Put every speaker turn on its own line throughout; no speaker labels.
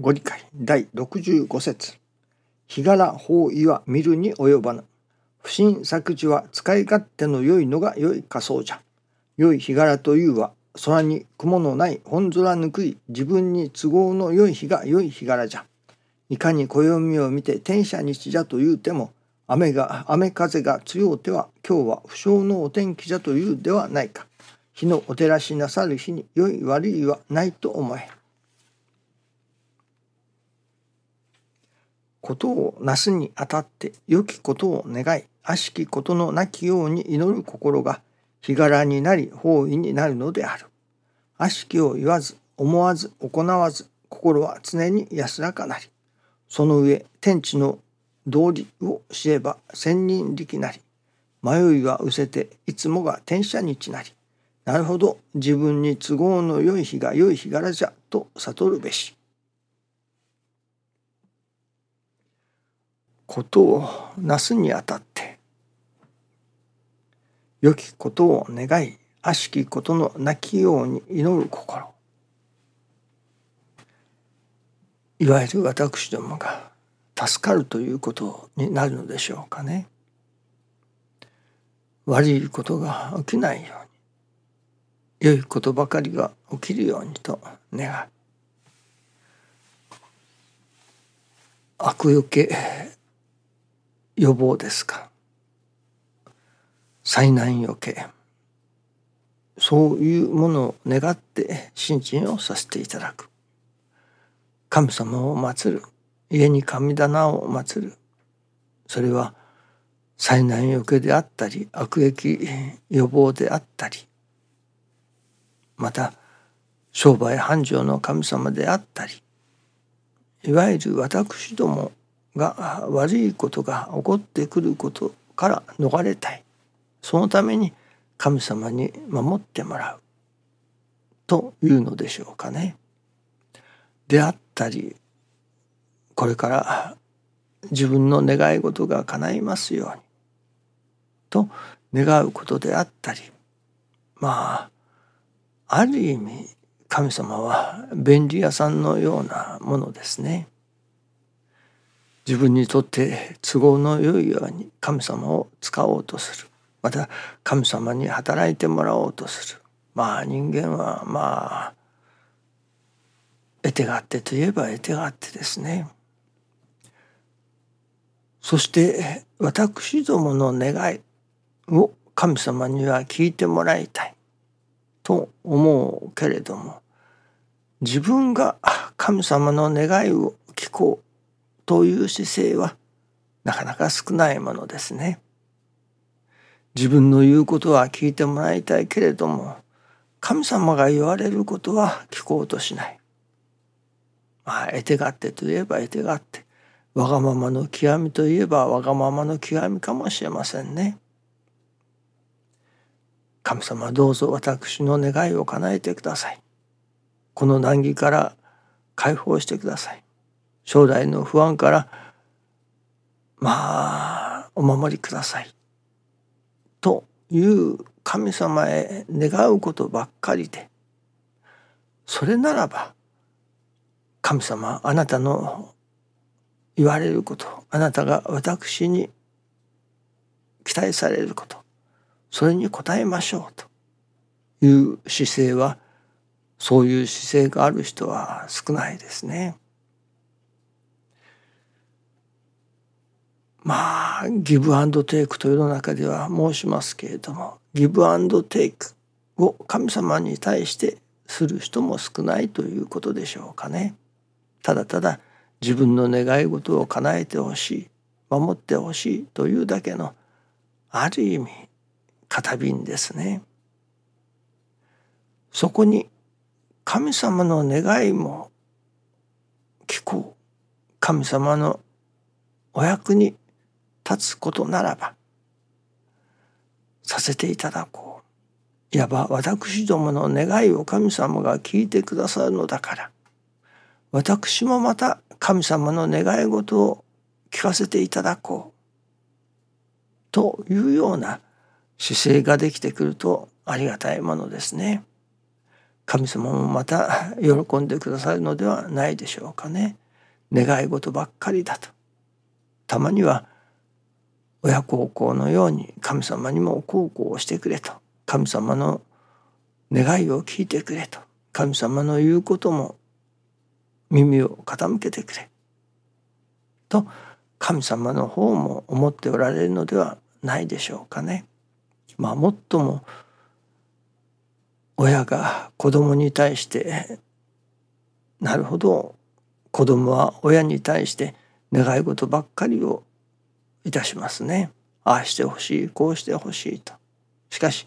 ご理解第65節日柄法意は見るに及ばぬ。不審作事は使い勝手の良いのが良い仮想じゃ。良い日柄というは空に雲のない本空ぬくい自分に都合の良い日が良い日柄じゃ。いかに暦を見て天赦日じゃと言うても雨が雨風が強うては今日は不祥のお天気じゃというではないか。日のお照らしなさる日に良い悪いはないと思え。ことをなすにあたって良きことを願い悪しきことのなきように祈る心が日柄になり方位になるのである。悪しきを言わず思わず行わず心は常に安らかなりその上天地の道理を知れば千人力なり迷いは失せていつもが天赦日なりなるほど自分に都合の良い日が良い日柄じゃと悟るべし。ことをなすにあたって良きことを願い悪しきことのなきように祈る心いわゆる私どもが助かるということになるのでしょうかね。悪いことが起きないように良いことばかりが起きるようにと願う。悪よけ予防ですか？災難よけ。そういうものを願って信心をさせていただく。神様を祀る。家に神棚を祀る。それは災難よけであったり悪役予防であったり。また商売繁盛の神様であったり。いわゆる私どもが悪いことが起こってくることから逃れたいそのために神様に守ってもらうというのでしょうかね。であったりこれから自分の願い事が叶いますようにと願うことであったりまあある意味神様は便利屋さんのようなものですね。自分にとって都合の良いように神様を使おうとする。また神様に働いてもらおうとする。まあ人間はまあ得手があってといえば得手があってですね。そして私どもの願いを神様には聞いてもらいたい。と思うけれども自分が神様の願いを聞こう。という姿勢はなかなか少ないものですね。自分の言うことは聞いてもらいたいけれども神様が言われることは聞こうとしない。まあ得手勝手といえば得手勝手わがままの極みといえばわがままの極みかもしれませんね。神様どうぞ私の願いを叶えてください。この難儀から解放してください。将来の不安からまあお守りくださいという神様へ願うことばっかりでそれならば神様あなたの言われることあなたが私に期待されることそれに応えましょうという姿勢はそういう姿勢がある人は少ないですね。まあギブアンドテイクと世の中では申しますけれどもギブアンドテイクを神様に対してする人も少ないということでしょうかね。ただただ自分の願い事を叶えてほしい守ってほしいというだけのある意味片瓶ですね。そこに神様の願いも聞こう神様のお役に立つことならばさせていただこういわば私どもの願いを神様が聞いてくださるのだから私もまた神様の願い事を聞かせていただこうというような姿勢ができてくるとありがたいものですね。神様もまた喜んでくださるのではないでしょうかね。願い事ばっかりだと。たまには親孝行のように神様にも孝行をしてくれと。神様の願いを聞いてくれと。神様の言うことも耳を傾けてくれ。と神様の方も思っておられるのではないでしょうかね。まあもっとも親が子供に対してなるほど子供は親に対して願い事ばっかりをいたしますね。ああしてほしいこうしてほしいと。しかし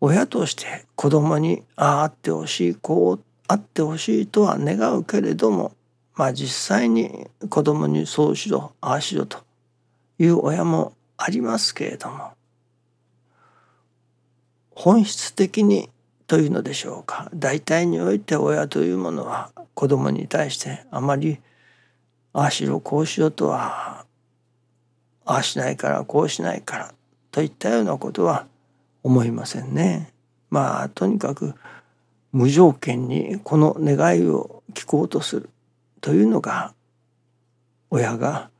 親として子供にああってほしいこうあってほしいとは願うけれどもまあ実際に子供にそうしろああしろという親もありますけれども本質的にというのでしょうか大体において親というものは子供に対してあまりああしろこうしろとはああしないからこうしないからといったようなことは思いませんね。まあとにかく無条件にこの願いを聞こうとするというのが親が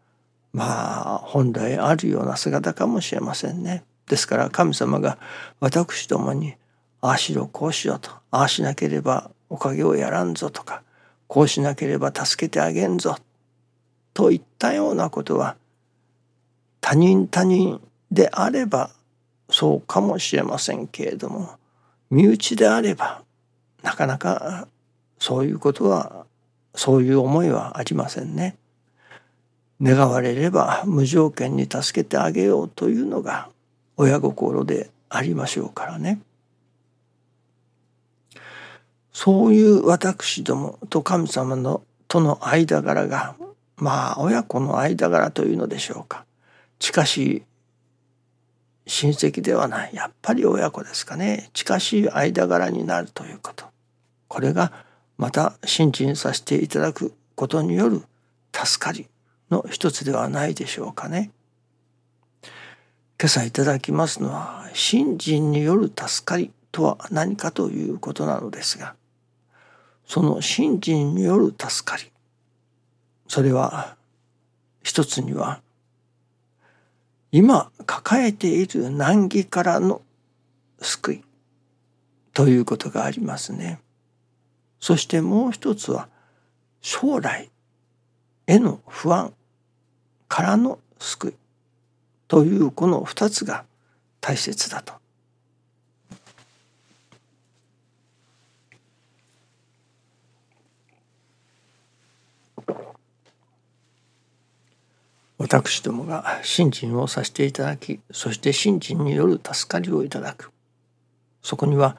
まあ本来あるような姿かもしれませんね。ですから神様が私どもにああしろこうしろとああしなければおかげをやらんぞとかこうしなければ助けてあげんぞといったようなことは他人他人であればそうかもしれませんけれども身内であればなかなかそういうことはそういう思いはありませんね。願われれば無条件に助けてあげようというのが親心でありましょうからね。そういう私どもと神様のとの間柄がまあ親子の間柄というのでしょうか。近しい親戚ではない。やっぱり親子ですかね。近しい間柄になるということ。これがまた信心させていただくことによる助かりの一つではないでしょうかね。今朝いただきますのは信心による助かりとは何かということなのですがその信心による助かりそれは一つには今抱えている難儀からの救いということがありますね。そしてもう一つは将来への不安からの救いというこの二つが大切だと。私どもが信心をさせていただきそして信心による助かりをいただくそこには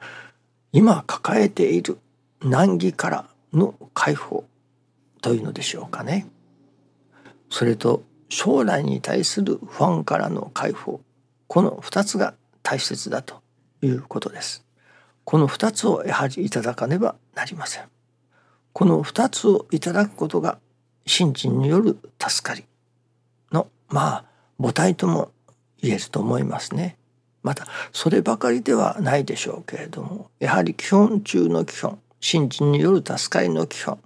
今抱えている難儀からの解放というのでしょうかね。それと将来に対する不安からの解放この2つが大切だということです。この2つをやはりいただかねばなりません。この2つをいただくことが信心による助かりまあ母体とも言えると思いますね。またそればかりではないでしょうけれどもやはり基本中の基本信心による助かりの基本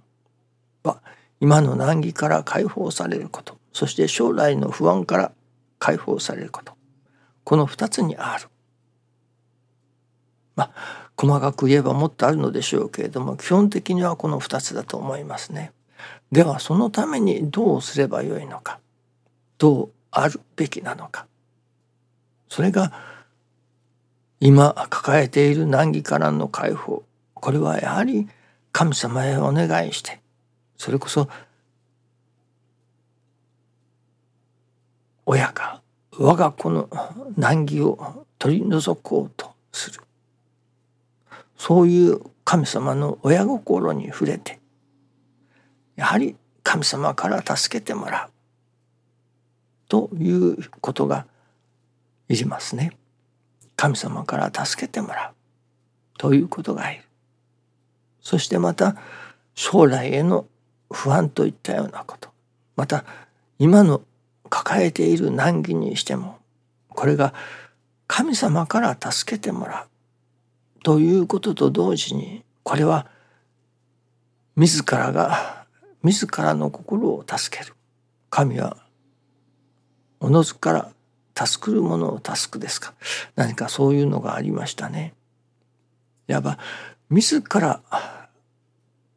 は今の難儀から解放されることそして将来の不安から解放されることこの2つにある。まあ細かく言えばもっとあるのでしょうけれども基本的にはこの2つだと思いますね。ではそのためにどうすればよいのかどうあるべきなのか。それが今抱えている難儀からの解放。これはやはり神様へお願いして。それこそ親が我が子の難儀を取り除こうとする。そういう神様の親心に触れてやはり神様から助けてもらう。ということがいりますね。神様から助けてもらうということがいる。そしてまた将来への不安といったようなことまた今の抱えている難儀にしてもこれが神様から助けてもらうということと同時にこれは自らが自らの心を助ける神はおのずから助くるものを助くですか？何かそういうのがありましたね。いわば自ら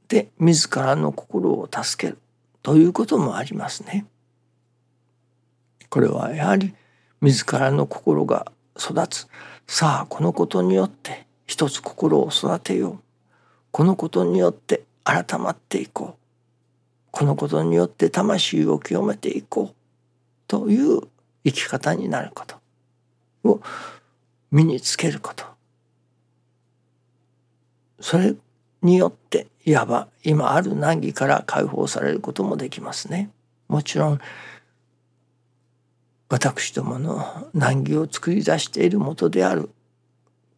で自らの心を助けるということもありますね。これはやはり自らの心が育つ。さあこのことによって一つ心を育てよう。このことによって改まっていこう。このことによって魂を清めていこう。という生き方になることを身につけることそれによっていわば今ある難儀から解放されることもできますね。もちろん私どもの難儀を作り出しているもとである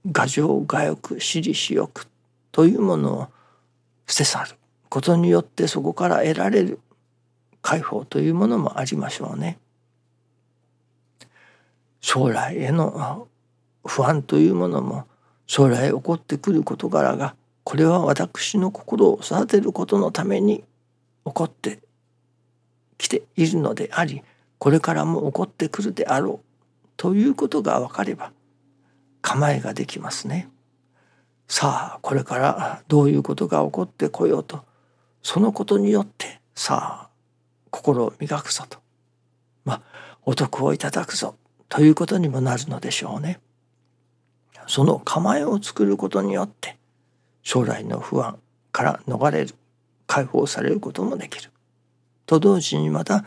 牙城牙欲私利私欲というものを捨て去ることによってそこから得られる解放というものもありましょうね。将来への不安というものも将来起こってくる事柄がこれは私の心を育てることのために起こってきているのでありこれからも起こってくるであろうということが分かれば構えができますね。さあこれからどういうことが起こってこようとそのことによってさあ心を磨くぞとまあお得をいただくぞということにもなるのでしょうね。その構えを作ることによって将来の不安から逃れる解放されることもできる。と同時にまた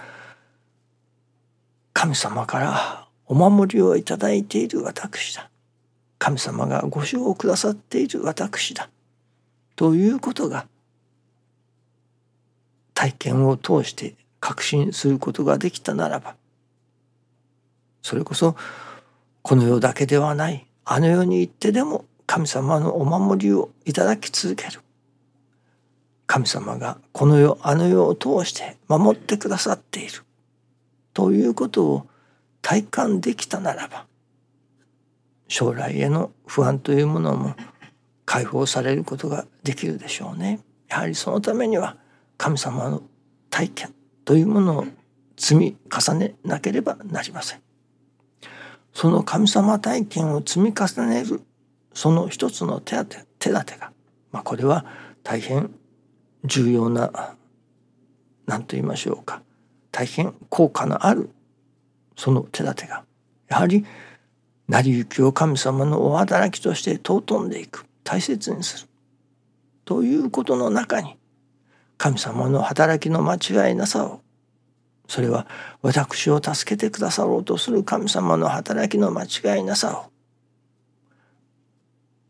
神様からお守りをいただいている私だ神様がご賞をくださっている私だということが体験を通して確信することができたならばそれこそこの世だけではないあの世に行ってでも神様のお守りをいただき続ける神様がこの世あの世を通して守ってくださっているということを体感できたならば将来への不安というものも解放されることができるでしょうね。やはりそのためには神様の体験というものを積み重ねなければなりません。その神様体験を積み重ねるその一つの手当て手立てが、まあ、これは大変重要な何と言いましょうか大変効果のあるその手立てがやはり成り行きを神様のお働きとして尊んでいく大切にするということの中に神様の働きの間違いなさをそれは私を助けてくださろうとする神様の働きの間違いなさを。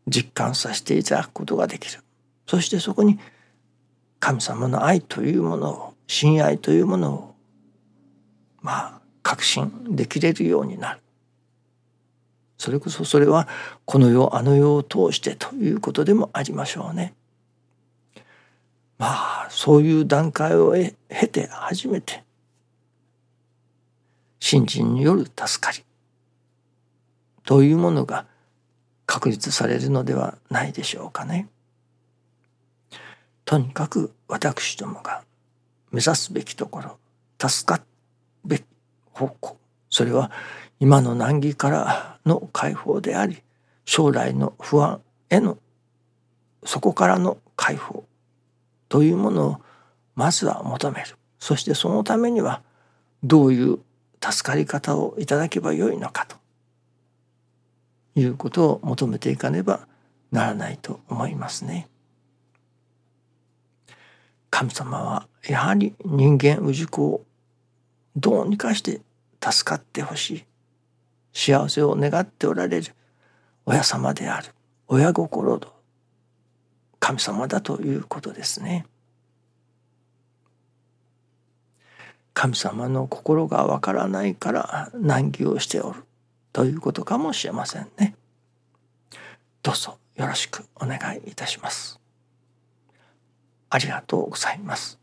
実感させていただくことができる。そしてそこに神様の愛というものを親愛というものをまあ確信できれるようになる。それこそそれはこの世あの世を通してということでもありましょうね。まあそういう段階を経て初めて信心による助かりというものが確立されるのではないでしょうかね。とにかく私どもが目指すべきところ助かるべき方向それは今の難儀からの解放であり将来の不安へのそこからの解放というものをまずは求めるそしてそのためにはどういう助かり方をいただけばよいのかということを求めていかねばならないと思いますね。神様はやはり人間氏子をどうにかして助かってほしい幸せを願っておられる親様である親心と神様だということですね。神様の心がわからないから難儀をしておるということかもしれませんね。どうぞよろしくお願いいたします。ありがとうございます。